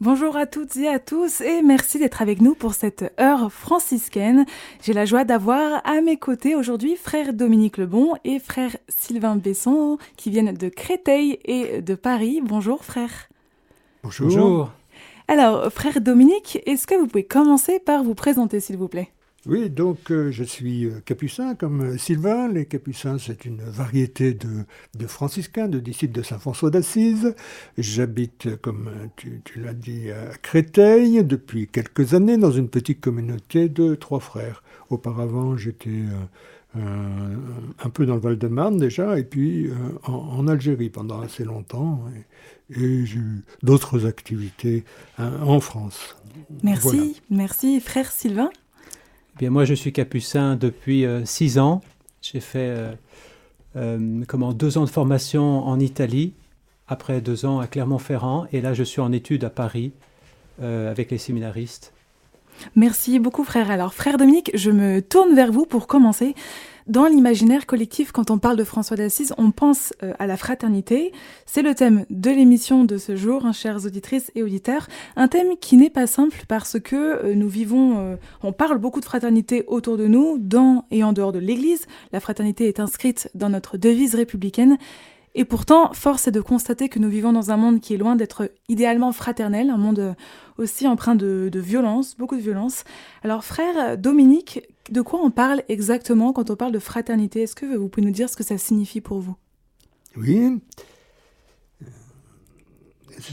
Bonjour à toutes et à tous et merci d'être avec nous pour cette heure franciscaine. J'ai la joie d'avoir à mes côtés aujourd'hui frère Dominique Lebon et frère Sylvain Besson qui viennent de Créteil et de Paris. Bonjour frère. Bonjour. Bonjour. Alors frère Dominique, est-ce que vous pouvez commencer par vous présenter s'il vous plaît? Oui, donc euh, je suis euh, capucin comme euh, Sylvain. Les capucins, c'est une variété de, franciscains, de disciples de Saint François d'Assise. J'habite, comme tu, l'as dit, à Créteil depuis quelques années dans une petite communauté de trois frères. Auparavant, j'étais un peu dans le Val-de-Marne déjà, et puis en, Algérie pendant assez longtemps. Et, j'ai eu d'autres activités hein, en France. Merci, merci frère Sylvain moi, je suis capucin depuis euh, six ans. J'ai fait euh, euh, comment, deux ans de formation en Italie, après deux ans à Clermont-Ferrand, et là, je suis en études à Paris avec les séminaristes. Merci beaucoup, frère. Alors, frère Dominique, je me tourne vers vous pour commencer. Dans l'imaginaire collectif, quand on parle de François d'Assise, on pense euh, à la fraternité. C'est le thème de l'émission de ce jour, hein, chères auditrices et auditeurs. Un thème qui n'est pas simple parce que euh, nous vivons, euh, on parle beaucoup de fraternité autour de nous, dans et en dehors de l'Église. La fraternité est inscrite dans notre devise républicaine. Et pourtant, force est de constater que nous vivons dans un monde qui est loin d'être idéalement fraternel, un monde aussi empreint de, de, violence, beaucoup de violence. Alors frère Dominique, de quoi on parle exactement quand on parle de fraternité? Est-ce que vous pouvez nous dire ce que ça signifie pour vous? Oui.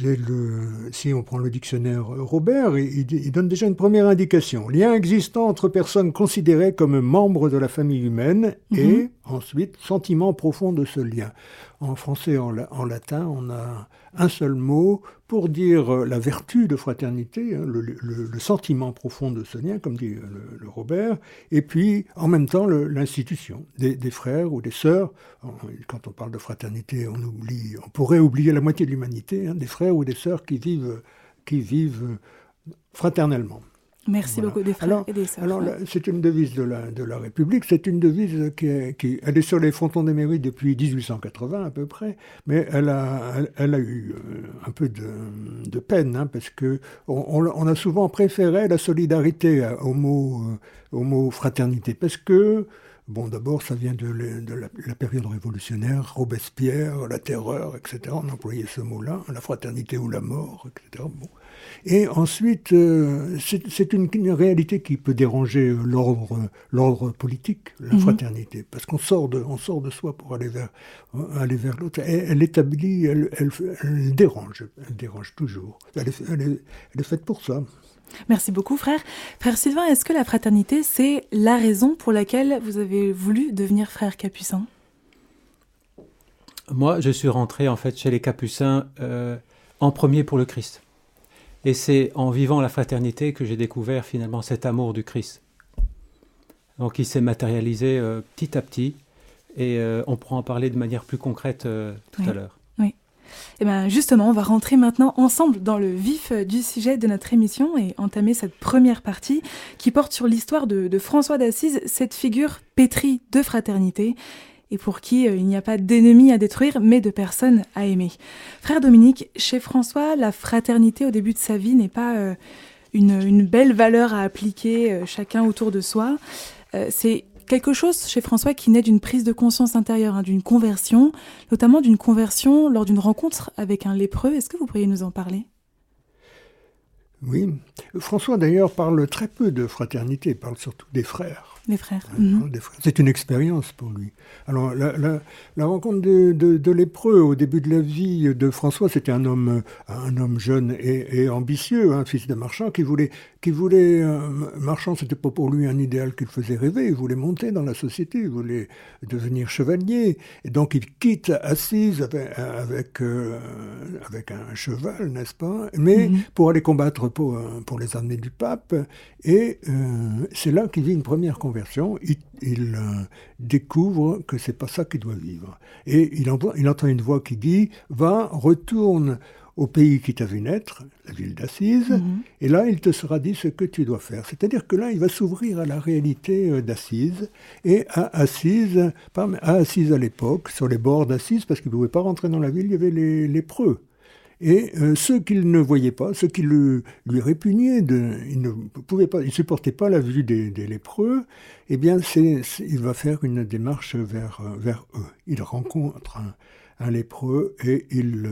Le, si on prend le dictionnaire Robert, il, il, donne déjà une première indication. Lien existant entre personnes considérées comme membres de la famille humaine et mhm. ensuite sentiment profond de ce lien. En français et en, latin, on a un seul mot pour dire euh, la vertu de fraternité, hein, le, sentiment profond de ce lien, comme dit le, Robert, et puis en même temps l'institution des, frères ou des sœurs. Quand on parle de fraternité, on oublie, on pourrait oublier la moitié de l'humanité, hein, des frères ou des sœurs qui vivent fraternellement. Merci beaucoup des frères et des sœurs. Alors, c'est une devise de la, de la République, c'est une devise qui est, qui elle est sur les frontons des mairies depuis 1880 à peu près, mais elle a, elle, a eu euh, un peu de, de peine, hein, parce que on, a souvent préféré la solidarité au mot, euh, au mot fraternité, parce que Bon, d'abord, ça vient de, de la, la, période révolutionnaire, Robespierre, la terreur, etc. On employait ce mot-là, la fraternité ou la mort, etc. Bon. Et ensuite, euh, c'est une, réalité qui peut déranger l'ordre politique, la mhm. fraternité, parce qu'on sort de, on sort de soi pour aller vers, aller vers l'autre. Elle, établit, elle, elle, dérange, elle dérange toujours. Elle est, elle est, faite pour ça. Merci beaucoup, frère. Frère Sylvain, est-ce que la fraternité, c'est la raison pour laquelle vous avez voulu devenir frère capucin? Moi, je suis rentré en fait chez les capucins euh, en premier pour le Christ. Et c'est en vivant la fraternité que j'ai découvert finalement cet amour du Christ. Donc il s'est matérialisé euh, petit à petit et euh, on pourra en parler de manière plus concrète euh, tout à l'heure. Oui. Et eh bien justement, on va rentrer maintenant ensemble dans le vif du sujet de notre émission et entamer cette première partie qui porte sur l'histoire de, de François d'Assise, cette figure pétrie de fraternité et pour qui euh, il n'y a pas d'ennemis à détruire, mais de personnes à aimer. Frère Dominique, chez François, la fraternité au début de sa vie n'est pas euh, une, belle valeur à appliquer euh, chacun autour de soi. C'est quelque chose chez François qui naît d'une prise de conscience intérieure, hein, d'une conversion, notamment d'une conversion lors d'une rencontre avec un lépreux. Est-ce que vous pourriez nous en parler? Oui. François d'ailleurs parle très peu de fraternité, parle surtout des frères. Des frères. Mhm. C'est une expérience pour lui. Alors, la, rencontre de, lépreux au début de la vie de François, c'était un homme, un homme jeune et, ambitieux, un fils de marchand qui voulait, qui voulait, euh, marchand, c'était pas pour lui un idéal qu'il faisait rêver. Il voulait monter dans la société, il voulait devenir chevalier. Et donc, il quitte Assise avec, euh, avec, un cheval, n'est-ce pas Mais mhm. pour aller combattre pour, pour les armées du pape. Et euh, c'est là qu'il vit une première conversion il, euh, découvre que c'est pas ça qu'il doit vivre. Et il, il entend une voix qui dit Va, retourne au pays qui t'a vu naître, la ville d'Assise, mhm. et là il te sera dit ce que tu dois faire. C'est-à-dire que là il va s'ouvrir à la réalité euh, d'Assise, et à Assise, à Assise à l'époque, sur les bords d'Assise, parce qu'il ne pouvait pas rentrer dans la ville, il y avait les lépreux. Et euh, ceux qu'il ne voyait pas, ceux qui le, lui répugnaient, de, il ne pouvait pas, il supportait pas la vue des, des lépreux, eh bien, c'est, il va faire une démarche vers, vers eux. Il rencontre un, un lépreux et il,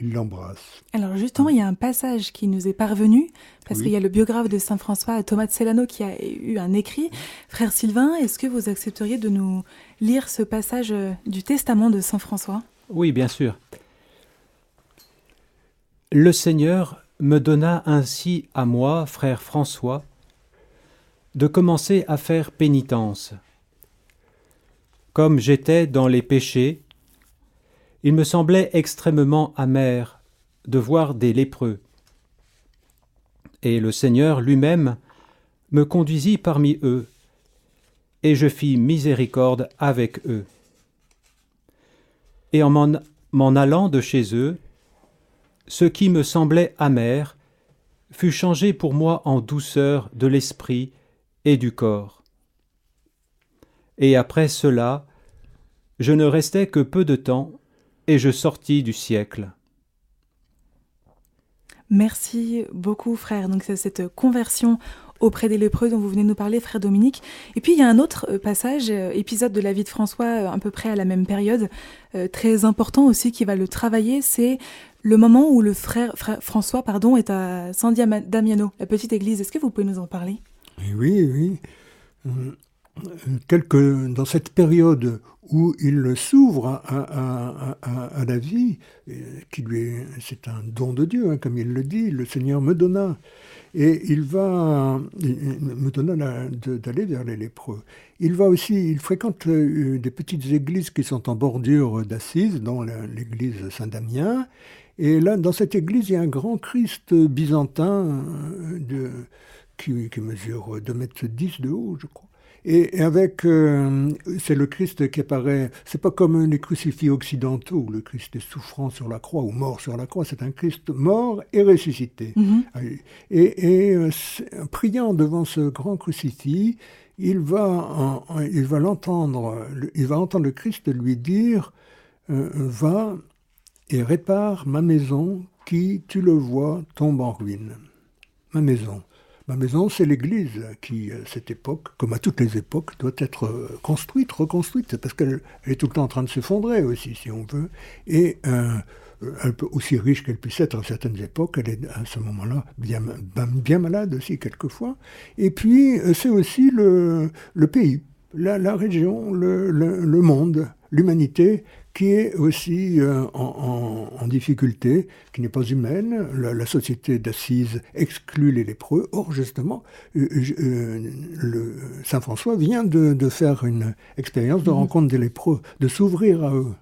il l'embrasse. Alors justement, il y a un passage qui nous est parvenu, parce qu'il y a le biographe de Saint François, Thomas de Celano, qui a eu un écrit. Frère Sylvain, est-ce que vous accepteriez de nous lire ce passage du testament de Saint François? Oui, bien sûr. Le Seigneur me donna ainsi à moi, frère François, de commencer à faire pénitence. Comme j'étais dans les péchés, il me semblait extrêmement amer de voir des lépreux. Et le Seigneur lui-même me conduisit parmi eux, et je fis miséricorde avec eux. Et en m'en allant de chez eux, ce qui me semblait amer fut changé pour moi en douceur de l'esprit et du corps. Et après cela, je ne restais que peu de temps, et je sortis du siècle. Merci beaucoup, frère. Donc, c'est cette conversion auprès des lépreux dont vous venez nous parler, frère Dominique. Et puis, il y a un autre euh, passage, euh, épisode de la vie de François, euh, à peu près à la même période, très important aussi, qui va le travailler, c'est le moment où le frère, François pardon, est à San Damiano, la petite église. Est-ce que vous pouvez nous en parler? Oui, oui. Quelque, dans cette période où il s'ouvre à, la vie, qui lui c'est un don de Dieu, hein, comme il le dit, le Seigneur me donna, et il va, me donna d'aller vers les lépreux. Il va aussi, il fréquente euh, des petites églises qui sont en bordure d'Assise, dont l'église Saint-Damien, et là, dans cette église, il y a un grand Christ byzantin euh, de, qui, mesure 2 mètres 10 de haut, je crois. Et, avec, euh, c'est le Christ qui apparaît, c'est pas comme les crucifix occidentaux, où le Christ est souffrant sur la croix ou mort sur la croix, c'est un Christ mort et ressuscité. Mm-hmm. Et, et euh, priant devant ce grand crucifix, il va, il va l'entendre, il va entendre le Christ lui dire, va et répare ma maison qui, tu le vois, tombe en ruine. Ma maison. Ma maison, c'est l'Église qui, à cette époque, comme à toutes les époques, doit être euh, construite, reconstruite, parce qu'elle est tout le temps en train de s'effondrer aussi, si on veut. Et euh, aussi riche qu'elle puisse être à certaines époques, elle est à ce moment-là bien, malade aussi quelquefois. Et puis, euh, c'est aussi le, pays, la, région, le monde, l'humanité qui est aussi euh, en, difficulté, qui n'est pas humaine. La, société d'Assise exclut les lépreux. Or, justement, euh, euh, le Saint François vient de, faire une expérience de mhm. rencontre des lépreux, de s'ouvrir à eux,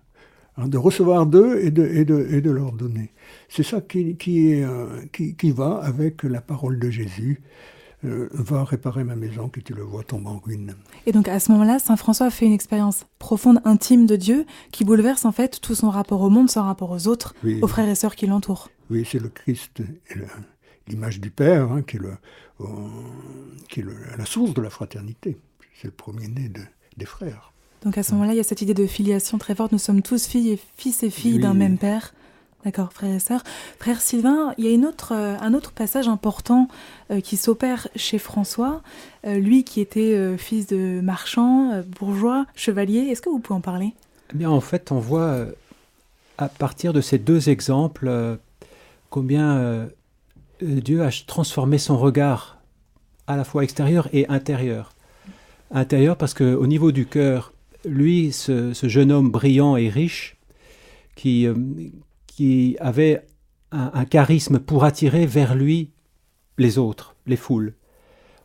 hein, de recevoir d'eux et de, et, de, et de leur donner. C'est ça qui, qui, est, qui, qui va avec la parole de Jésus. Euh, va réparer ma maison qui, tu le vois, tombe en ruine. Et donc à ce moment-là, Saint François fait une expérience profonde, intime de Dieu, qui bouleverse en fait tout son rapport au monde, son rapport aux autres, aux frères et sœurs qui l'entourent. Oui, c'est le Christ, l'image du Père, hein, qui est, le, qui est la source de la fraternité. C'est le premier-né de, des frères. Donc à ce moment-là, il y a cette idée de filiation très forte. Nous sommes tous filles et fils et filles d'un même Père. D'accord, frères et sœurs. Frère Sylvain, il y a une euh, un autre passage important euh, qui s'opère chez François, euh, lui qui était fils de marchand, bourgeois, chevalier. Est-ce que vous pouvez en parler? Eh bien, en fait, on voit à partir de ces deux exemples combien Dieu a transformé son regard à la fois extérieur et intérieur. Intérieur parce qu'au niveau du cœur, lui, ce, jeune homme brillant et riche, qui qui avait un, charisme pour attirer vers lui les autres, les foules.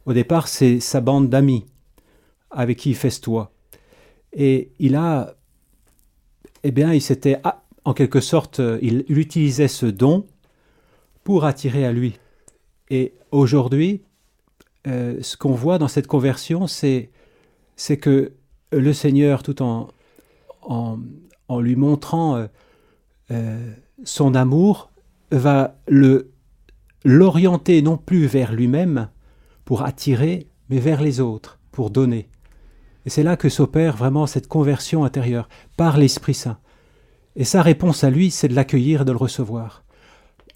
Au départ, c'est sa bande d'amis avec qui il festoie. Et il a, eh bien, il s'était, en quelque sorte, il, utilisait ce don pour attirer à lui. Et aujourd'hui, euh, ce qu'on voit dans cette conversion, c'est, que le Seigneur, tout en, en, en lui montrant euh, euh, son amour va le l'orienter non plus vers lui-même pour attirer, mais vers les autres, pour donner. Et c'est là que s'opère vraiment cette conversion intérieure par l'Esprit Saint. Et sa réponse à lui, c'est de l'accueillir et de le recevoir.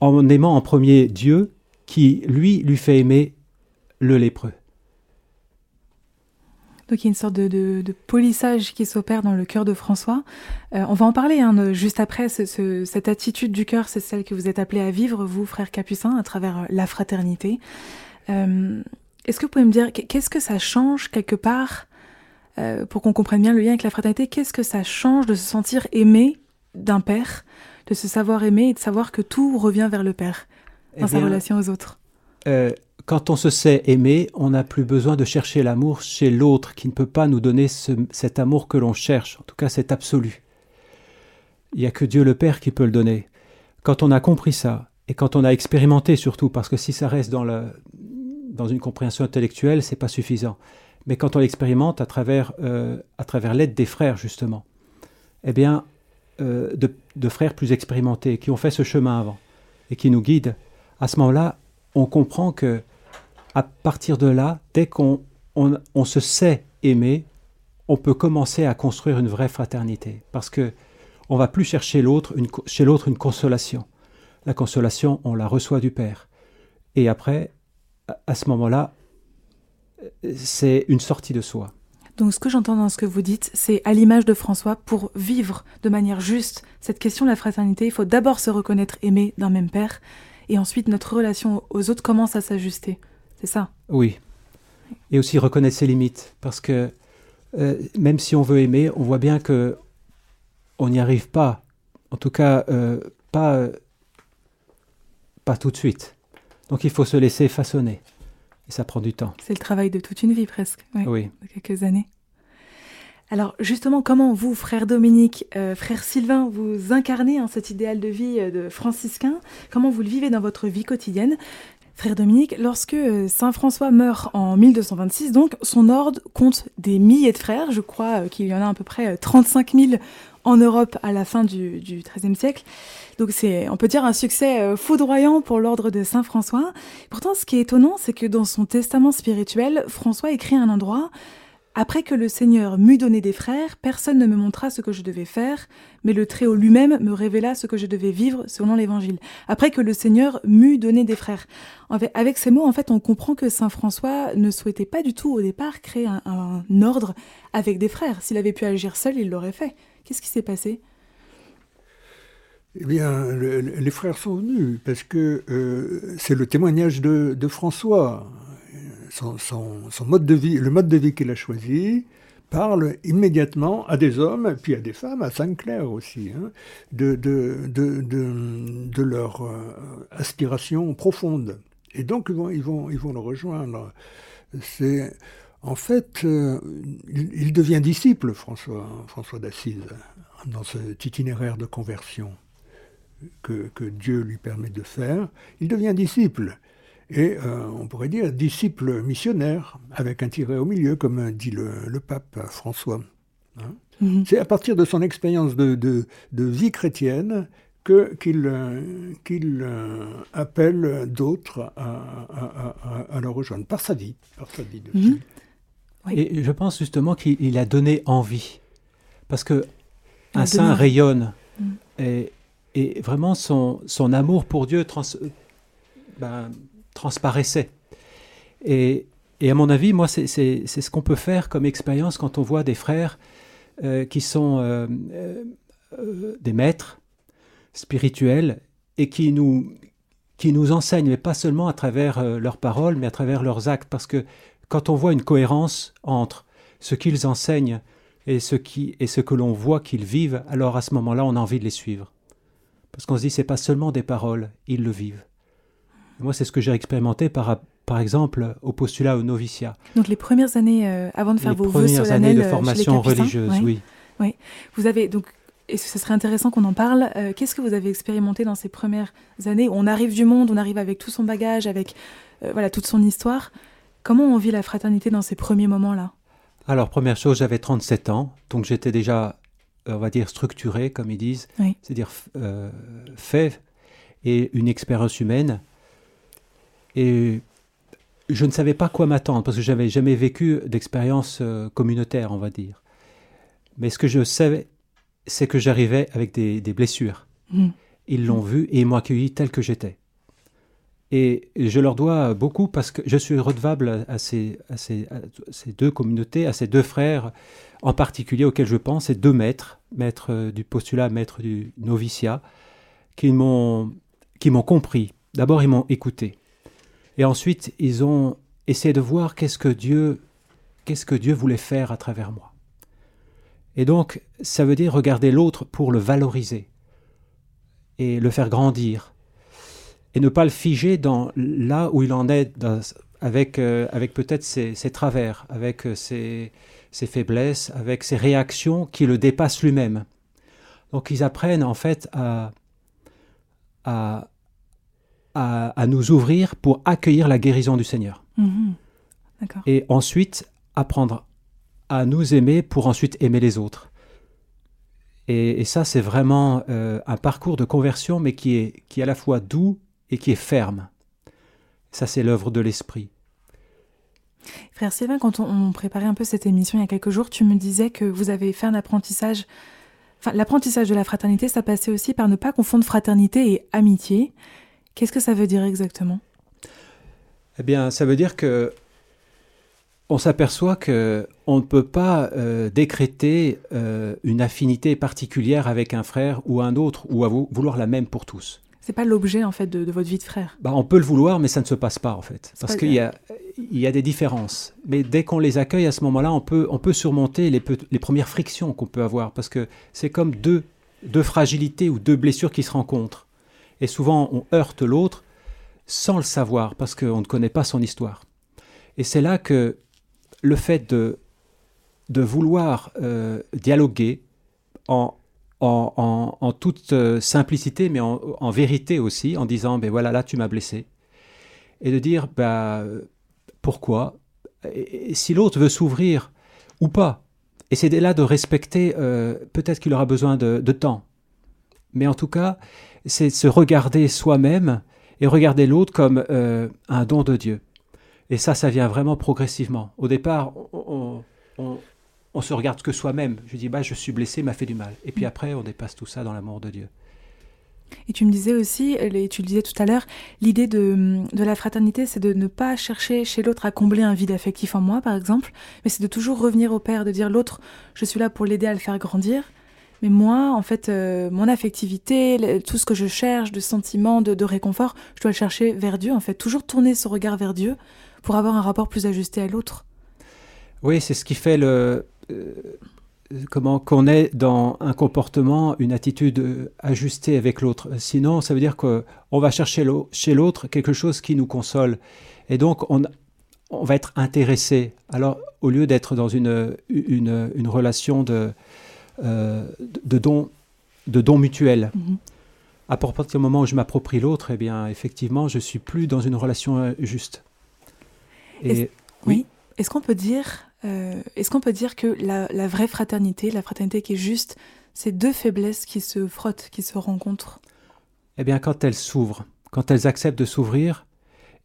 en aimant en premier Dieu, qui lui lui fait aimer le lépreux. Donc il y a une sorte de, polissage qui s'opère dans le cœur de François. Euh, on va en parler hein, juste après. cette attitude du cœur, c'est celle que vous êtes appelé à vivre, vous, frère Capucin, à travers euh, la fraternité. Euh, est-ce que vous pouvez me dire, qu'est-ce que ça change quelque part, pour qu'on comprenne bien le lien avec la fraternité, qu'est-ce que ça change de se sentir aimé d'un père, de se savoir aimé et de savoir que tout revient vers le père dans eh sa relation aux autres? Quand on se sait aimer, on n'a plus besoin de chercher l'amour chez l'autre qui ne peut pas nous donner cet amour que l'on cherche, en tout cas cet absolu. Il n'y a que Dieu le Père qui peut le donner. Quand on a compris ça, et quand on a expérimenté surtout, parce que si ça reste dans, une compréhension intellectuelle, c'est pas suffisant. Mais quand on l'expérimente à travers, euh, l'aide des frères, justement, eh bien, euh, de frères plus expérimentés, qui ont fait ce chemin avant, et qui nous guident, à ce moment-là, on comprend que à partir de là, dès qu'on on, se sait aimer, on peut commencer à construire une vraie fraternité. Parce que on va plus chercher l'autre, chez l'autre une consolation. La consolation, on la reçoit du Père. Et après, à ce moment-là, c'est une sortie de soi. Donc ce que j'entends dans ce que vous dites, c'est à l'image de François, pour vivre de manière juste cette question de la fraternité, il faut d'abord se reconnaître aimé d'un même Père, et ensuite notre relation aux autres commence à s'ajuster. C'est ça Oui. Et aussi reconnaître ses limites, parce que euh, même si on veut aimer, on voit bien que on n'y arrive pas. En tout cas, euh, pas, pas tout de suite. Donc il faut se laisser façonner. Et ça prend du temps. C'est le travail de toute une vie presque. Oui. De quelques années. Alors justement, comment vous, frère Dominique, euh, frère Sylvain, vous incarnez hein, cet idéal de vie de franciscain? Comment vous le vivez dans votre vie quotidienne? Frère Dominique, lorsque euh, Saint François meurt en 1226, donc son ordre compte des milliers de frères. Je crois euh, qu'il y en a à peu près 35 euh, 000 en Europe à la fin du, XIIIe siècle. Donc c'est, on peut dire, un succès foudroyant pour l'ordre de Saint François. Pourtant, ce qui est étonnant, c'est que dans son testament spirituel, François écrit un endroit après que le Seigneur m'eut donné des frères, personne ne me montra ce que je devais faire, mais le Très-Haut lui-même me révéla ce que je devais vivre selon l'Évangile. Après que le Seigneur m'eut donné des frères. Avec ces mots, en fait, on comprend que Saint François ne souhaitait pas du tout au départ créer un, ordre avec des frères. S'il avait pu agir seul, il l'aurait fait. Qu'est-ce qui s'est passé? Eh bien, les frères sont venus parce que euh, c'est le témoignage de François son, mode de vie, le mode de vie qu'il a choisi, parle immédiatement à des hommes, puis à des femmes, à Saint-Clair aussi, hein, de, de, de, de, leur euh, aspiration profonde. Et donc, ils vont, le rejoindre. En fait, euh, il, devient disciple, François, François d'Assise, dans cet itinéraire de conversion que Dieu lui permet de faire. Il devient disciple et euh, on pourrait dire disciple missionnaire, avec un tiret au milieu, comme dit le, pape François. Hein. Mhm. C'est à partir de son expérience de, de, vie chrétienne que, qu'il, qu'il euh, appelle d'autres à, à, le rejoindre, par sa vie, par sa vie de mhm. Et je pense justement qu'il a donné envie, parce que un saint rayonne, mhm. et, et, vraiment son, son amour pour Dieu trans, ben, transparaissait. Et, à mon avis, moi, c'est ce qu'on peut faire comme expérience quand on voit des frères euh, qui sont euh, euh, des maîtres spirituels et qui nous, qui nous enseignent, mais pas seulement à travers leurs paroles, mais à travers leurs actes. Parce que quand on voit une cohérence entre ce qu'ils enseignent et ce, qui, et ce que l'on voit qu'ils vivent, alors à ce moment-là, on a envie de les suivre. Parce qu'on se dit, c'est pas seulement des paroles, ils le vivent. Moi, c'est ce que j'ai expérimenté par, par exemple au postulat au noviciat. Donc les premières années euh, avant de faire vos vœux solennels années de euh, formation religieuse, oui. oui. Vous avez donc et ce serait intéressant qu'on en parle. Euh, qu'est-ce que vous avez expérimenté dans ces premières années? On arrive du monde, on arrive avec tout son bagage, avec voilà toute son histoire. Comment on vit la fraternité dans ces premiers moments-là? Alors première chose, j'avais 37 ans, donc j'étais déjà, on va dire, structuré, comme ils disent, c'est-à-dire fait et une expérience humaine et je ne savais pas quoi m'attendre parce que j'avais jamais vécu d'expérience euh, communautaire, on va dire. Mais ce que je savais, c'est que j'arrivais avec des, blessures. Mmh. Ils l'ont vu et ils m'ont accueilli tel que j'étais. Et je leur dois beaucoup parce que je suis redevable à ces, à ces, ces deux communautés, à ces deux frères en particulier auxquels je pense, ces deux maîtres, maître du postulat, maître du noviciat, qui m'ont compris. D'abord, ils m'ont écouté. Et ensuite, ils ont essayé de voir qu'est-ce que Dieu qu'est-ce que Dieu voulait faire à travers moi. Et donc, ça veut dire regarder l'autre pour le valoriser et le faire grandir et ne pas le figer dans là où il en est avec, euh, avec peut-être ses, travers, avec euh, ses, ses, faiblesses, avec ses réactions qui le dépassent lui-même. Donc ils apprennent en fait à, à, à, nous ouvrir pour accueillir la guérison du Seigneur. Mhm. Et ensuite apprendre à nous aimer pour ensuite aimer les autres. Et, ça, c'est vraiment euh, un parcours de conversion, mais qui est, qui est à la fois doux et qui est ferme. Ça, c'est l'œuvre de l'esprit. Frère Sylvain, quand on, préparait un peu cette émission il y a quelques jours, tu me disais que vous avez fait un apprentissage. Enfin, l'apprentissage de la fraternité, ça passait aussi par ne pas confondre fraternité et amitié. Qu'est-ce que ça veut dire exactement? Eh bien, ça veut dire que on s'aperçoit que on ne peut pas euh, décréter euh, une affinité particulière avec un frère ou un autre, ou à vouloir la même pour tous. C'est pas l'objet en fait de, votre vie de frère. Bah, on peut le vouloir, mais ça ne se passe pas en fait, parce qu'il y a, il y a des différences. Mais dès qu'on les accueille à ce moment-là, on peut, on peut surmonter les, les premières frictions qu'on peut avoir, parce que c'est comme deux, deux fragilités ou deux blessures qui se rencontrent. Et souvent, on heurte l'autre sans le savoir, parce qu'on ne connaît pas son histoire. Et c'est là que le fait de, de vouloir euh, dialoguer en, en, en, toute euh, simplicité, mais en, vérité aussi, en disant, ben voilà, là, tu m'as blessé. Et de dire, ben, pourquoi? Si l'autre veut s'ouvrir ou pas. Et c'est là de respecter, euh, peut-être qu'il aura besoin de, de, temps. Mais en tout cas, c'est se regarder soi-même et regarder l'autre comme un don de Dieu. Et ça, ça vient vraiment progressivement. Au départ, on, on, se regarde que soi-même. Je dis, bah, je suis blessé, m'a fait du mal. Et puis mm. après, on dépasse tout ça dans l'amour de Dieu. Et tu me disais aussi, et tu le disais tout à l'heure, l'idée de, de, la fraternité, c'est de ne pas chercher chez l'autre à combler un vide affectif en moi, par exemple, mais c'est de toujours revenir au Père, de dire l'autre, je suis là pour l'aider à le faire grandir. Mais moi, en fait, euh, mon affectivité, tout ce que je cherche de sentiments, de, réconfort, je dois le chercher vers Dieu, en fait. Toujours tourner ce regard vers Dieu pour avoir un rapport plus ajusté à l'autre. Oui, c'est ce qui fait le euh, comment qu'on ait dans un comportement, une attitude euh, ajustée avec l'autre. Sinon, ça veut dire qu'on va chercher chez l'autre quelque chose qui nous console, et donc on, va être intéressé. Alors, au lieu d'être dans une, une, relation de, de don de don mutuel. Mm-hmm. À partir du moment où je m'approprie l'autre, eh bien, effectivement, je suis plus dans une relation juste. oui. Est-ce qu'on peut dire, euh, est-ce qu'on peut dire que la, vraie fraternité, la fraternité qui est juste, c'est deux faiblesses qui se frottent, qui se rencontrent? Eh bien, quand elles s'ouvrent, quand elles acceptent de s'ouvrir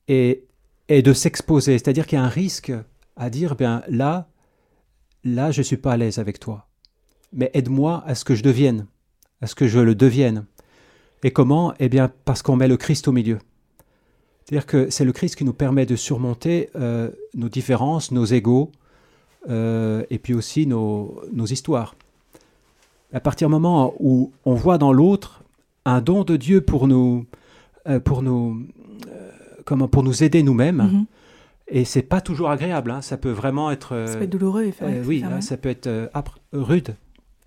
et, et de s'exposer, c'est-à-dire qu'il y a un risque à dire, eh bien là, là, je suis pas à l'aise avec toi, mais aide-moi à ce que je devienne, à ce que je le devienne. Et comment? Eh bien, parce qu'on met le Christ au milieu. C'est-à-dire que c'est le Christ qui nous permet de surmonter euh, nos différences, nos égaux, euh, et puis aussi nos, nos, histoires. À partir du moment où on voit dans l'autre un don de Dieu pour nous, euh, pour nous, comment, pour nous aider nous-mêmes, mm-hmm. et c'est pas toujours agréable. Hein, ça peut vraiment être. ça peut être douloureux. oui, ça peut être âpre, rude,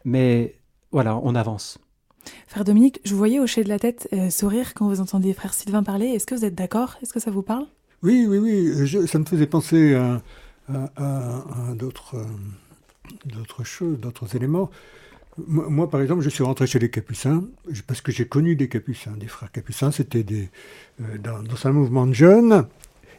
mais voilà, on avance. Frère Dominique, je vous voyais hocher de la tête, euh, sourire quand vous entendiez frère Sylvain parler. Est-ce que vous êtes d'accord? Est-ce que ça vous parle? Oui, oui, oui. ça me faisait penser à, d'autres, euh, d'autres choses, d'autres éléments. Moi, par exemple, je suis rentré chez les Capucins parce que j'ai connu des Capucins, des frères Capucins. C'était des, euh, dans, dans, un mouvement de jeunes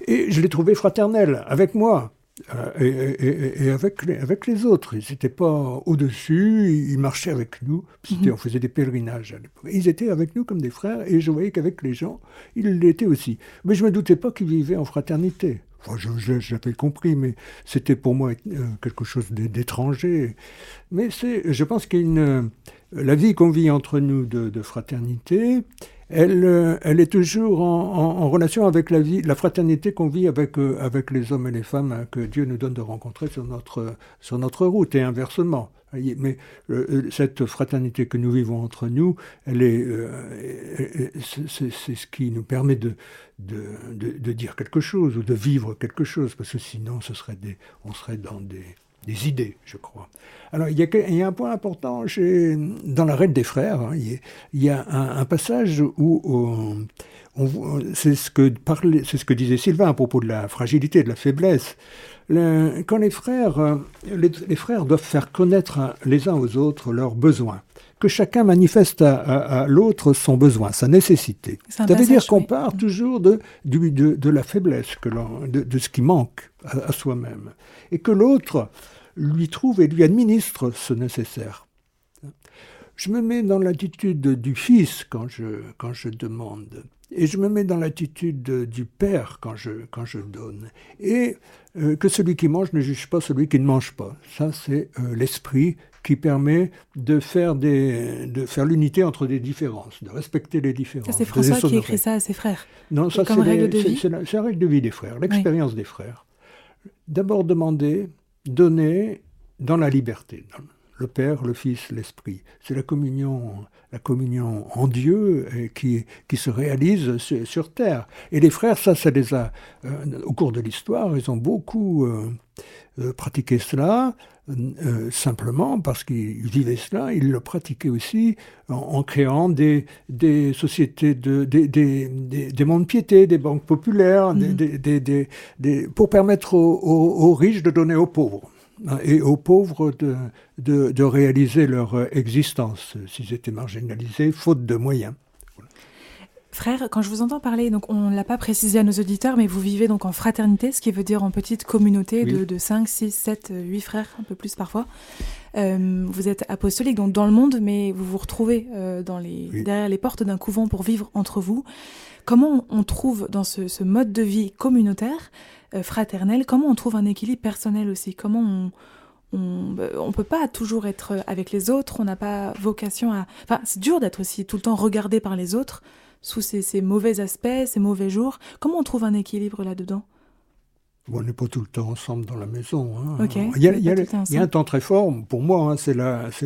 et je les trouvais fraternels avec moi. Euh, et, avec, les, avec les autres. Ils n'étaient pas au-dessus, ils marchaient avec nous. Mhm. On faisait des pèlerinages à l'époque. Ils étaient avec nous comme des frères, et je voyais qu'avec les gens, ils l'étaient aussi. Mais je ne me doutais pas qu'ils vivaient en fraternité. Enfin, je, l'avais compris, mais c'était pour moi euh, quelque chose d'étranger. Mais je pense qu'il y a une, la vie qu'on vit entre nous de, fraternité, elle, euh, elle, est toujours en, relation avec la vie, la fraternité qu'on vit avec, euh, les hommes et les femmes hein, que Dieu nous donne de rencontrer sur notre, sur notre route et inversement. Mais cette fraternité que nous vivons entre nous, c'est ce qui nous permet de, dire quelque chose ou de vivre quelque chose, parce que sinon, ce serait on serait dans des, des idées, je crois. Alors, il y a, un point important chez, dans la Reine des Frères. Hein, il, y a, un, passage où on, c'est ce, que disait Sylvain à propos de la fragilité, de la faiblesse. quand les frères, les, frères doivent faire connaître les uns aux autres leurs besoins, que chacun manifeste à, l'autre son besoin, sa nécessité. Ça veut dire qu'on part toujours de, de, de, la faiblesse, que de, de ce qui manque à soi-même, et que l'autre lui trouve et lui administre ce nécessaire. Je me mets dans l'attitude du fils quand je, quand je demande, et je me mets dans l'attitude du père quand je, quand je donne, et euh, que celui qui mange ne juge pas celui qui ne mange pas. Ça, c'est euh, l'esprit qui permet de faire, des, de faire l'unité entre des différences, de respecter les différences. C'est François qui écrit ça à ses frères. Non, ça c'est la, la, règle de vie des frères, l'expérience des frères. D'abord demander, donner dans la liberté. Le Père, le Fils, l'Esprit. C'est la communion, la communion en Dieu euh, qui, qui se réalise sur, terre. Et les frères, ça, ça les a, euh, au cours de l'histoire, ils ont beaucoup euh, pratiqué cela, simplement parce qu'ils vivaient cela, ils le pratiquaient aussi en, créant des, des sociétés, de, des, des, des, mondes piétés, des banques populaires, mmh. pour permettre aux riches de donner aux pauvres et aux pauvres de, de, réaliser leur existence s'ils étaient marginalisés, faute de moyens. Frère, quand je vous entends parler, donc on ne l'a pas précisé à nos auditeurs, mais vous vivez donc en fraternité, ce qui veut dire en petite communauté de, de 5, 6, 7, 8 frères, un peu plus parfois. Euh, vous êtes apostolique donc dans le monde, mais vous vous retrouvez euh, dans les, derrière les portes d'un couvent pour vivre entre vous. Comment on trouve dans ce, ce mode de vie communautaire euh, fraternelle, comment on trouve un équilibre personnel aussi? Comment on, on, bah, on peut pas toujours être avec les autres, on n'a pas vocation à... Enfin, c'est dur d'être aussi tout le temps regardé par les autres sous ces, mauvais aspects, ces mauvais jours. Comment on trouve un équilibre là-dedans? On n'est pas tout le temps ensemble dans la maison. Hein. il, y a, un temps très fort, pour moi, hein, c'est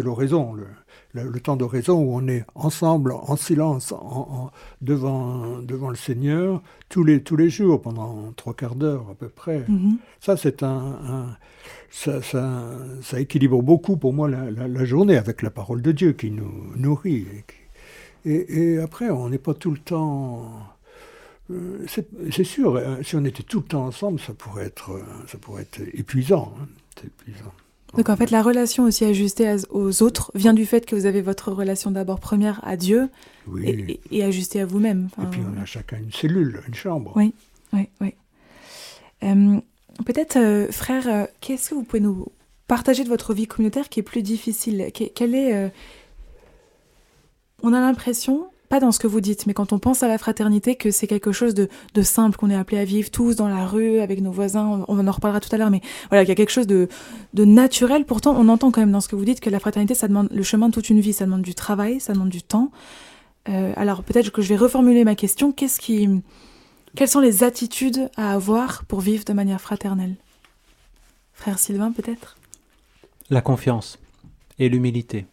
l'oraison, le, le, temps d'oraison où on est ensemble, en silence, en, devant, devant le Seigneur, tous les, tous les jours, pendant trois quarts d'heure à peu près. Mm-hmm. Ça, c'est un, ça, ça, équilibre beaucoup pour moi la, journée avec la parole de Dieu qui nous nourrit. Et, et après, on n'est pas tout le temps euh, c'est sûr, hein, si on était tout le temps ensemble, ça pourrait être, euh, ça pourrait être épuisant. Hein, épuisant. Donc en fait, la relation aussi ajustée aux autres vient du fait que vous avez votre relation d'abord première à Dieu et, ajustée à vous-même. et puis on a chacun une cellule, une chambre. Oui, oui, oui. Euh, peut-être, frère, qu'est-ce que vous pouvez nous partager de votre vie communautaire qui est plus difficile? Quelle est... On a l'impression pas dans ce que vous dites, mais quand on pense à la fraternité, que c'est quelque chose de, simple qu'on est appelé à vivre tous dans la rue avec nos voisins, on, en reparlera tout à l'heure, mais voilà, il y a quelque chose de, naturel. Pourtant, on entend quand même dans ce que vous dites que la fraternité, ça demande le chemin de toute une vie, ça demande du travail, ça demande du temps. Euh, alors peut-être que je vais reformuler ma question. Qu'est-ce qui, quelles sont les attitudes à avoir pour vivre de manière fraternelle? Frère Sylvain, peut-être? La confiance et l'humilité.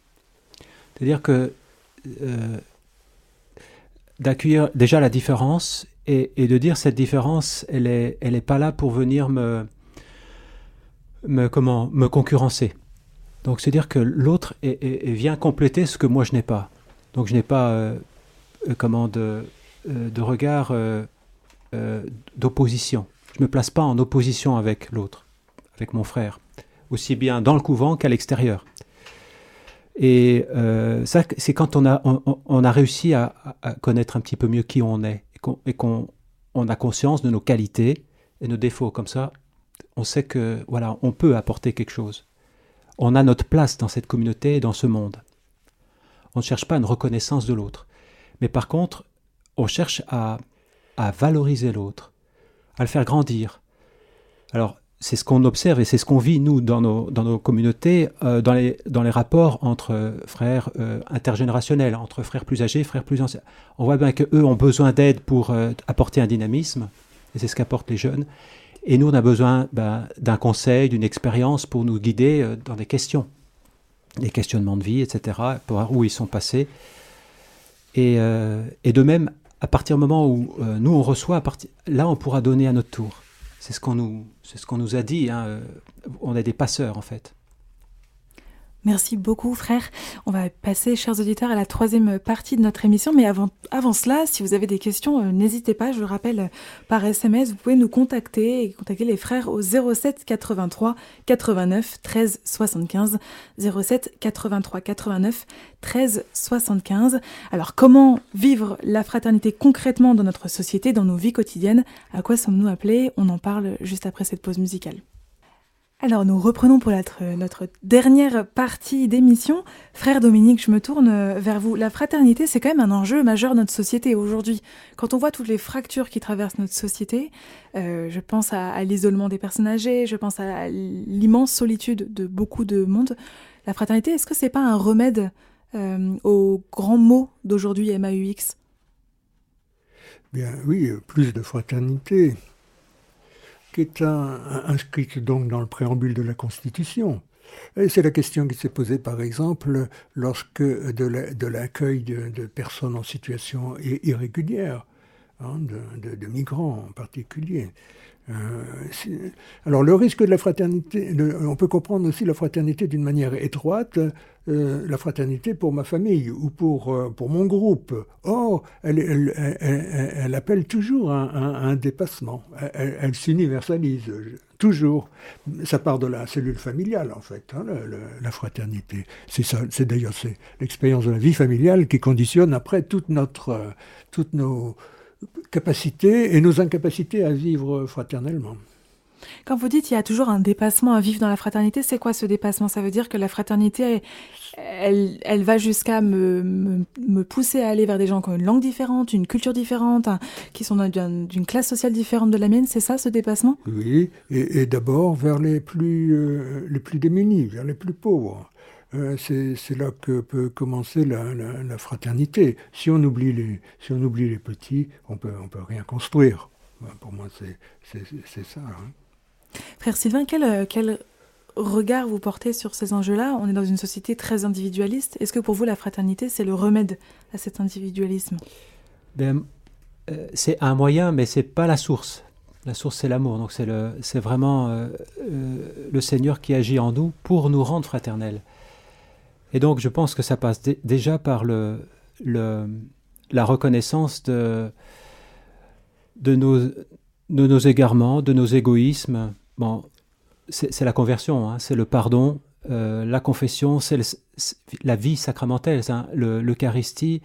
C'est-à-dire que d'accueillir déjà la différence et, de dire cette différence, elle est, elle pas là pour venir me, me comment, me concurrencer. Donc c'est dire que l'autre vient compléter ce que moi je n'ai pas. Donc je n'ai pas euh, euh, comment de, euh, de regard d'opposition. Je me place pas en opposition avec l'autre, avec mon frère, aussi bien dans le couvent qu'à l'extérieur. Et euh, ça, c'est quand on a, on, a réussi à, connaître un petit peu mieux qui on est et qu'on on a conscience de nos qualités et nos défauts. Comme ça, on sait que voilà, on peut apporter quelque chose. On a notre place dans cette communauté et dans ce monde. On ne cherche pas une reconnaissance de l'autre. Mais par contre, on cherche à, à valoriser l'autre, à le faire grandir. Alors, c'est ce qu'on observe et c'est ce qu'on vit, nous, dans nos, dans nos communautés, euh, dans, les, dans les rapports entre frères euh, intergénérationnels, entre frères plus âgés, frères plus anciens. On voit bien qu'eux ont besoin d'aide pour euh, apporter un dynamisme, et c'est ce qu'apportent les jeunes. Et nous, on a besoin ben, d'un conseil, d'une expérience pour nous guider dans des questions, des questionnements de vie, etc., pour voir où ils sont passés. Et, de même, à partir du moment où nous, on reçoit, là, on pourra donner à notre tour. C'est ce qu'on nous, a dit. Hein. On est des passeurs en fait. Merci beaucoup, frère. On va passer, chers auditeurs, à la troisième partie de notre émission. Mais avant, avant cela, si vous avez des questions, euh, n'hésitez pas. Je le rappelle euh, par SMS, vous pouvez nous contacter et contacter les frères au 07 83 89 13 75. 07 83 89 13 75. Alors, comment vivre la fraternité concrètement dans notre société, dans nos vies quotidiennes? À quoi sommes-nous appelés? On en parle juste après cette pause musicale. Alors nous reprenons pour notre, dernière partie d'émission. Frère Dominique, je me tourne vers vous. La fraternité, c'est quand même un enjeu majeur de notre société aujourd'hui. Quand on voit toutes les fractures qui traversent notre société, euh, je pense à, l'isolement des personnes âgées, je pense à l'immense solitude de beaucoup de monde. La fraternité, est-ce que c'est pas un remède euh, aux grands mots d'aujourd'hui MAUX Bien oui, plus de fraternité qui est inscrite donc dans le préambule de la Constitution. C'est la question qui s'est posée, par exemple, lorsque de l'accueil de, personnes en situation irrégulière, hein, de, migrants en particulier. Euh, alors le risque de la fraternité, on peut comprendre aussi la fraternité d'une manière étroite, euh, la fraternité pour ma famille ou pour, euh, pour mon groupe. Or, elle, elle, elle, appelle toujours un, un, dépassement, elle, s'universalise toujours. Ça part de la cellule familiale en fait, hein, la fraternité. C'est d'ailleurs l'expérience de la vie familiale qui conditionne après notre, toutes nos capacités et nos incapacités à vivre fraternellement. Quand vous dites qu'il y a toujours un dépassement à vivre dans la fraternité, c'est quoi ce dépassement? Ça veut dire que la fraternité, elle, elle, va jusqu'à me, me, pousser à aller vers des gens qui ont une langue différente, une culture différente, hein, qui sont d'une classe sociale différente de la mienne. C'est ça ce dépassement? Oui, et, d'abord vers les plus, euh, les plus démunis, vers les plus pauvres. Euh, c'est là que peut commencer la, fraternité. Si on, oublie les, si on oublie les petits, on peut, on peut rien construire. Pour moi, c'est ça. Hein. Frère Sylvain, quel, euh, quel regard vous portez sur ces enjeux-là? On est dans une société très individualiste. Est-ce que pour vous, la fraternité, c'est le remède à cet individualisme? Ben, euh, C'est un moyen, mais c'est pas la source. La source, c'est l'amour. Donc c'est vraiment le Seigneur qui agit en nous pour nous rendre fraternels. Et donc je pense que ça passe déjà par le, le, la reconnaissance de, de, nos, de nos égarements, de nos égoïsmes. C'est la conversion, hein, c'est le pardon, euh, la confession, c'est la vie sacramentelle, hein, l'Eucharistie.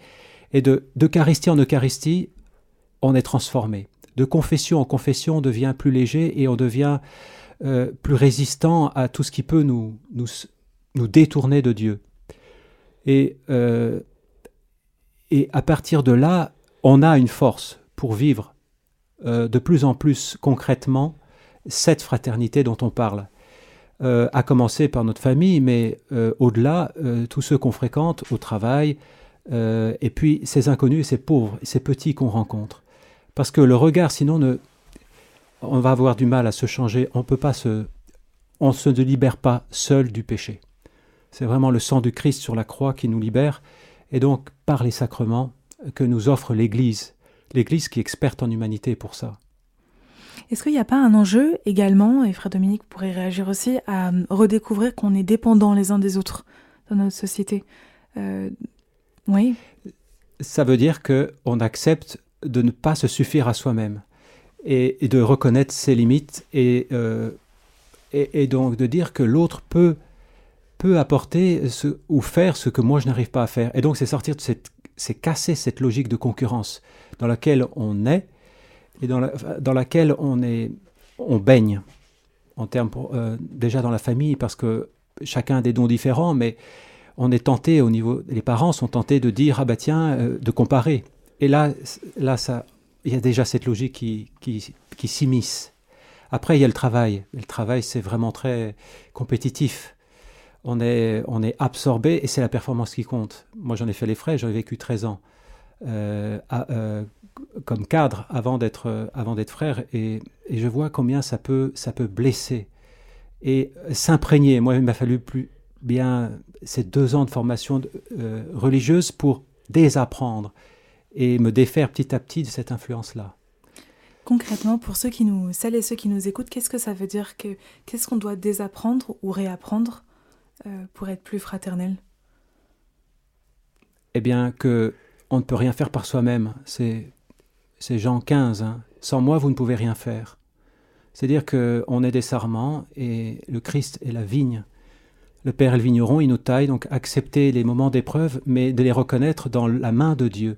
Et de d'Eucharistie en Eucharistie, on est transformé. De confession en confession, on devient plus léger et on devient euh, plus résistant à tout ce qui peut nous, nous, nous détourner de Dieu. Et, euh, et à partir de là, on a une force pour vivre de plus en plus concrètement cette fraternité dont on parle. Euh, à commencer par notre famille, mais au-delà, tous ceux qu'on fréquente au travail, et puis ces inconnus, ces pauvres, ces petits qu'on rencontre. Parce que le regard, sinon, on va avoir du mal à se changer. On peut pas se, on se libère pas seul du péché. C'est vraiment le sang du Christ sur la croix qui nous libère, et donc par les sacrements que nous offre l'Église, l'Église qui est experte en humanité pour ça. Est-ce qu'il n'y a pas un enjeu également, et Frère Dominique pourrait réagir aussi, à redécouvrir qu'on est dépendants les uns des autres dans notre société? Euh, Oui. Ça veut dire qu'on accepte de ne pas se suffire à soi-même et, de reconnaître ses limites et, euh, et, et, donc de dire que l'autre peut peut apporter ou faire ce que moi je n'arrive pas à faire. Et donc c'est sortir de cette, c'est casser cette logique de concurrence dans laquelle on est et dans, dans laquelle on est, on baigne en termes euh, déjà dans la famille parce que chacun a des dons différents, mais on est tenté au niveau, les parents sont tentés de dire ah bah tiens, euh, de comparer. Et là, là ça, il y a déjà cette logique qui, qui, qui s'immisce. Après, il y a le travail. le travail, c'est vraiment très compétitif. On est, on est absorbé et c'est la performance qui compte. Moi, j'en ai fait les frais, j'en ai vécu 13 ans euh, comme cadre avant d'être, avant d'être frère et, et, je vois combien ça peut, ça peut blesser et s'imprégner. Moi, il m'a fallu plus bien ces deux ans de formation euh, religieuse pour désapprendre et me défaire petit à petit de cette influence-là. Concrètement, pour ceux qui nous, celles et ceux qui nous écoutent, qu'est-ce que ça veut dire que, Qu'est-ce qu'on doit désapprendre ou réapprendre euh, pour être plus fraternel? Eh bien, que on ne peut rien faire par soi-même. C'est, c'est Jean 15. Hein. Sans moi, vous ne pouvez rien faire. C'est-à-dire qu'on est des sarments et le Christ est la vigne. Le Père est le vigneron, il nous taille, donc accepter les moments d'épreuve, mais de les reconnaître dans la main de Dieu.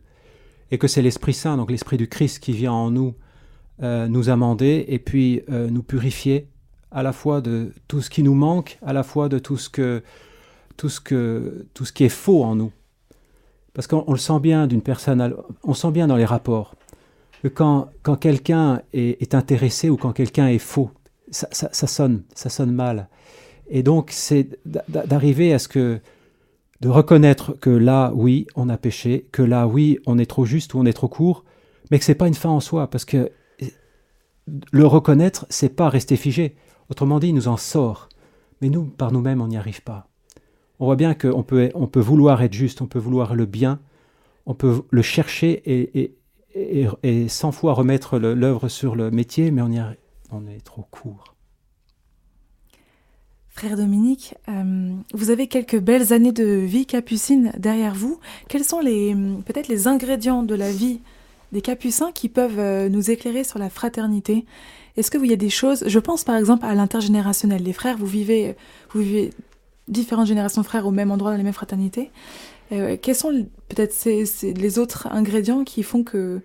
Et que c'est l'Esprit Saint, donc l'Esprit du Christ qui vient en nous, euh, nous amender et puis euh, nous purifier à la fois de tout ce qui nous manque, à la fois de tout ce que tout ce que tout ce qui est faux en nous. Parce qu'on le sent bien d'une personne, on sent bien dans les rapports quand, quand quelqu'un est, intéressé ou quand quelqu'un est faux, ça, ça, sonne, ça sonne mal. Et donc c'est d'arriver à ce que de reconnaître que là, oui, on a péché, que là, oui, on est trop juste ou on est trop court, mais que c'est pas une fin en soi, parce que le reconnaître, c'est pas rester figé. Autrement dit, il nous en sort. Mais nous, par nous-mêmes, on n'y arrive pas. On voit bien qu'on peut, on peut vouloir être juste, on peut vouloir le bien, on peut le chercher et, et, cent fois remettre l'œuvre sur le métier, mais on est trop court. Frère Dominique, euh, vous avez quelques belles années de vie capucine derrière vous. Quels sont les peut-être les ingrédients de la vie des capucins qui peuvent euh, nous éclairer sur la fraternité? Est-ce que vous y a des choses Je pense par exemple à l'intergénérationnel. Les frères, vous vivez, vous vivez différentes générations de frères au même endroit dans les mêmes fraternités. Quels sont peut-être les autres ingrédients qui font que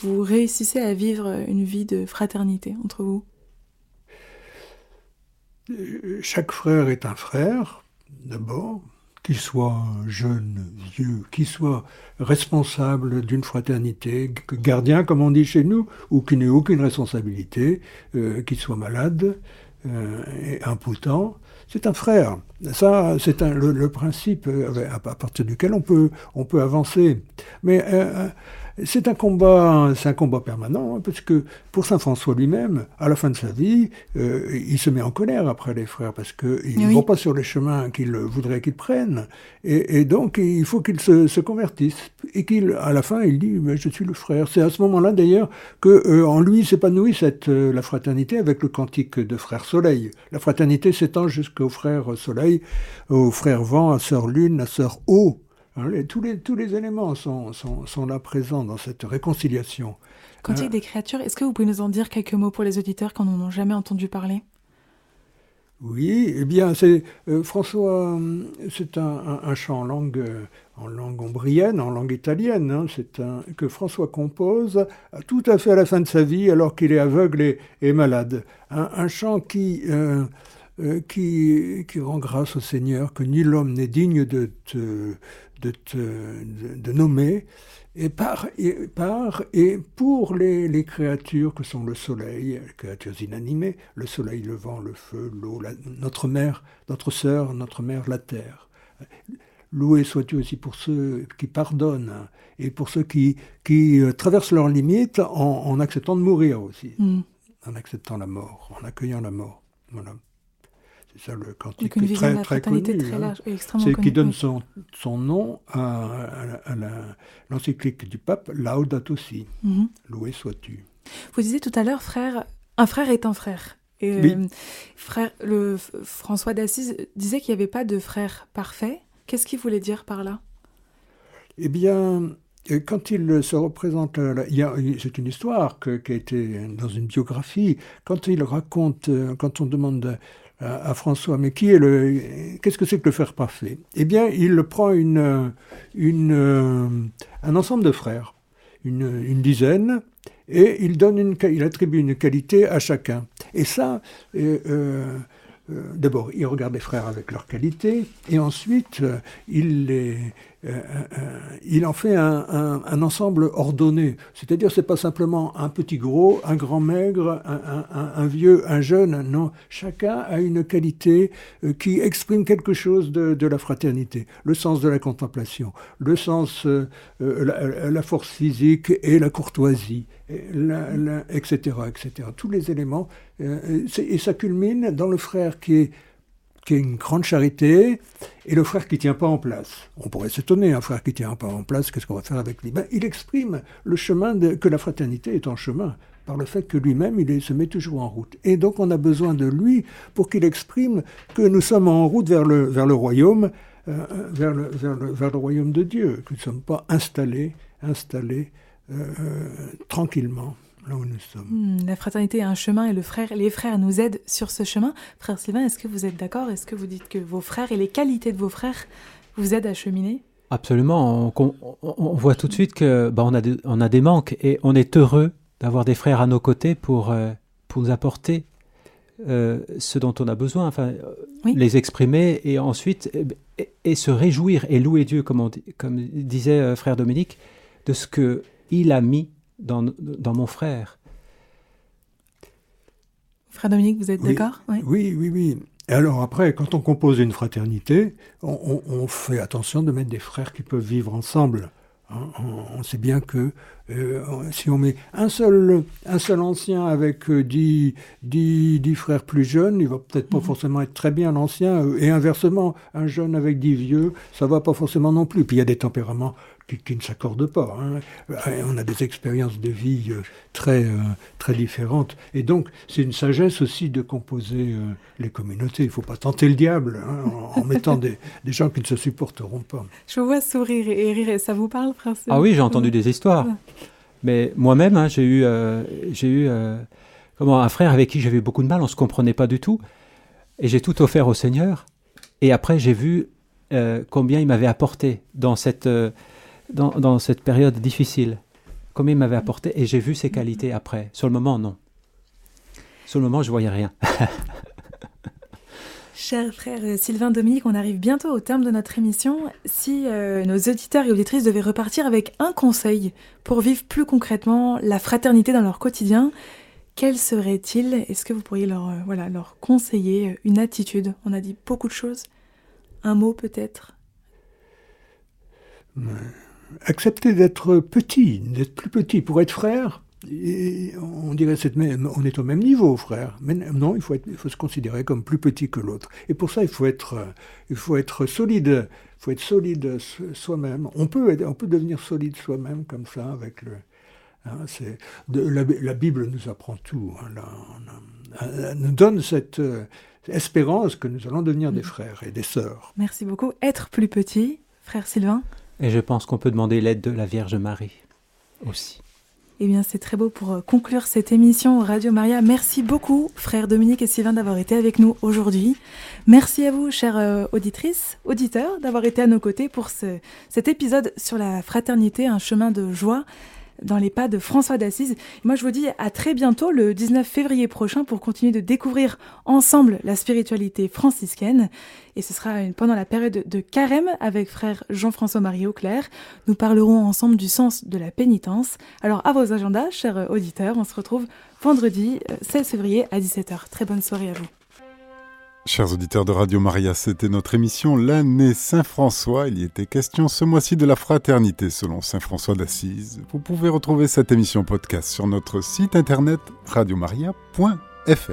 vous réussissez à vivre une vie de fraternité entre vous? Chaque frère est un frère, d'abord. Qu'il soit jeune, vieux, qu'il soit responsable d'une fraternité, gardien comme on dit chez nous, ou qui n'ait aucune responsabilité, euh, qu'il soit malade euh, et impotent, c'est un frère. Ça, c'est le, principe euh, à, partir duquel on peut, on peut avancer. Mais euh, c'est un combat, c'est un combat permanent, hein, parce que pour saint François lui-même, à la fin de sa vie, euh, il se met en colère après les frères, parce qu'ils ne vont pas sur les chemins qu'il voudrait qu'ils prennent, et, donc il faut qu'ils se, se, convertissent, et qu'il, à la fin, il dit, mais je suis le frère. C'est à ce moment-là d'ailleurs que euh, en lui s'épanouit cette euh, la fraternité avec le cantique de frère Soleil. La fraternité s'étend jusqu'au frère Soleil, au frère Vent, à sœur Lune, à sœur Eau. Hein, tous, les, tous les éléments sont, sont, sont, là présents dans cette réconciliation. Y a des créatures, est-ce que vous pouvez nous en dire quelques mots pour les auditeurs qui n'en ont jamais entendu parler? Oui, eh bien, c'est euh, François, c'est un, un, chant en langue, en langue ombrienne, en langue italienne. Hein, c'est un que François compose tout à fait à la fin de sa vie, alors qu'il est aveugle et, et malade. Un, chant qui euh, euh, qui, qui, rend grâce au Seigneur, que ni l'homme n'est digne de te, de, te, de, nommer, et par, et par et pour les, les, créatures que sont le soleil, les créatures inanimées, le soleil, le vent, le feu, l'eau, notre mère, notre sœur, notre mère, la terre. Loué sois-tu aussi pour ceux qui pardonnent et pour ceux qui, qui euh, traversent leurs limites en, en, acceptant de mourir aussi, mm. en acceptant la mort, en accueillant la mort. Voilà. C'est ça le cantique très, très connu. Très hein. C'est qui donne son, son nom à, l'encyclique du pape Laudato Si. Mm Loué sois-tu. Vous disiez tout à l'heure, frère, un frère est un frère. Et, euh, frère, le François d'Assise disait qu'il n'y avait pas de frère parfait. Qu'est-ce qu'il voulait dire par là? Eh bien, euh, quand il se représente, euh, c'est une histoire qui a été dans une biographie. Quand il raconte, quand on demande à, François, mais qui est le, qu'est-ce que c'est que le frère parfait Eh bien, il prend euh, un ensemble de frères, une, une dizaine, et il donne une, il attribue une qualité à chacun. Et ça, euh, euh, d'abord, il regarde les frères avec leurs qualités, et ensuite, il les, euh, euh, il en fait un, ensemble ordonné. C'est-à-dire, c'est pas simplement un petit gros, un grand maigre, un, vieux, un jeune. Non, chacun a une qualité euh, qui exprime quelque chose de, la fraternité. Le sens de la contemplation, le sens, la, force physique et la courtoisie, etc., etc. Tous les éléments. et ça culmine dans le frère qui est qui est une grande charité, et le frère qui tient pas en place. On pourrait s'étonner, un frère qui tient pas en place, qu'est-ce qu'on va faire avec lui? Ben, Il exprime le chemin que la fraternité est en chemin, par le fait que lui-même, il se met toujours en route. Et donc on a besoin de lui pour qu'il exprime que nous sommes en route vers le, royaume, euh, vers, le, vers, le, vers, le, royaume de Dieu, que nous ne sommes pas installés, installés euh, euh, tranquillement. Hmm, la fraternité est un chemin et le frère, les frères nous aident sur ce chemin. Frère Sylvain, est-ce que vous êtes d'accord? Est-ce que vous dites que vos frères et les qualités de vos frères vous aident à cheminer? Absolument. On, voit tout de suite que bah, on, a on a des manques et on est heureux d'avoir des frères à nos côtés pour, euh, pour nous apporter euh, ce dont on a besoin, enfin, les exprimer et ensuite et, se réjouir et louer Dieu, comme, comme disait euh, frère Dominique, de ce que il a mis dans, dans mon frère. Frère Dominique, vous êtes d'accord? Oui. oui, oui, oui. Et alors après, quand on compose une fraternité, on, fait attention de mettre des frères qui peuvent vivre ensemble. Hein. on, sait bien que euh, si on met un seul, un seul ancien avec euh, dix, dix, frères plus jeunes, il va peut-être pas mhm. forcément être très bien l'ancien, et inversement, un jeune avec dix vieux, ça va pas forcément non plus. Puis il y a des tempéraments qui, ne s'accordent pas. Hein. Euh, on a des expériences de vie euh, très, euh, très différentes. Et donc, c'est une sagesse aussi de composer les communautés. Il ne faut pas tenter le diable hein, en, mettant des, des, gens qui ne se supporteront pas. Je vous vois sourire et rire. Ça vous parle, Prince Ah oui, j'ai entendu des histoires. Mais moi-même, hein, j'ai eu, j'ai eu comment, un frère avec qui j'avais beaucoup de mal, on ne se comprenait pas du tout. Et j'ai tout offert au Seigneur. Et après, j'ai vu combien il m'avait apporté dans cette, dans, cette période difficile, comme il m'avait apporté, et j'ai vu ses qualités après. Sur le moment, non. Sur le moment, je voyais rien. Cher frère Sylvain Dominique, on arrive bientôt au terme de notre émission. Si euh, nos auditeurs et auditrices devaient repartir avec un conseil pour vivre plus concrètement la fraternité dans leur quotidien, quel serait-il? Est-ce que vous pourriez leur, euh, voilà, leur conseiller une attitude? On a dit beaucoup de choses. Un mot peut-être? Accepter d'être petit, d'être plus petit pour être frère. Et on dirait cette on est au même niveau, frère. Mais non, il faut, il faut se considérer comme plus petit que l'autre. Et pour ça, il faut être, il faut être solide. Il faut être solide soi-même. On peut, on peut devenir solide soi-même comme ça avec le. Hein, c'est la, Bible nous apprend tout. Hein, elle nous donne cette euh, espérance que nous allons devenir des frères et des sœurs. Merci beaucoup. Être plus petit, frère Sylvain? Et je pense qu'on peut demander l'aide de la Vierge Marie aussi. Eh bien, c'est très beau pour euh, conclure cette émission Radio Maria. Merci beaucoup, frères Dominique et Sylvain, d'avoir été avec nous aujourd'hui. Merci à vous, chères euh, auditrices, auditeurs, d'avoir été à nos côtés pour ce, cet épisode sur la fraternité, un chemin de joie dans les pas de François d'Assise. Moi, je vous dis à très bientôt, le 19 février prochain, pour continuer de découvrir ensemble la spiritualité franciscaine. Et ce sera pendant la période de carême avec frère Jean-François-Marie Auclair. Nous parlerons ensemble du sens de la pénitence. Alors, à vos agendas, chers auditeurs, on se retrouve vendredi 16 euh, février à 17h. Très bonne soirée à vous. Chers auditeurs de Radio Maria, c'était notre émission L'année Saint-François. Il y était question ce mois-ci de la fraternité selon Saint François d'Assise. Vous pouvez retrouver cette émission podcast sur notre site internet radiomaria.fr.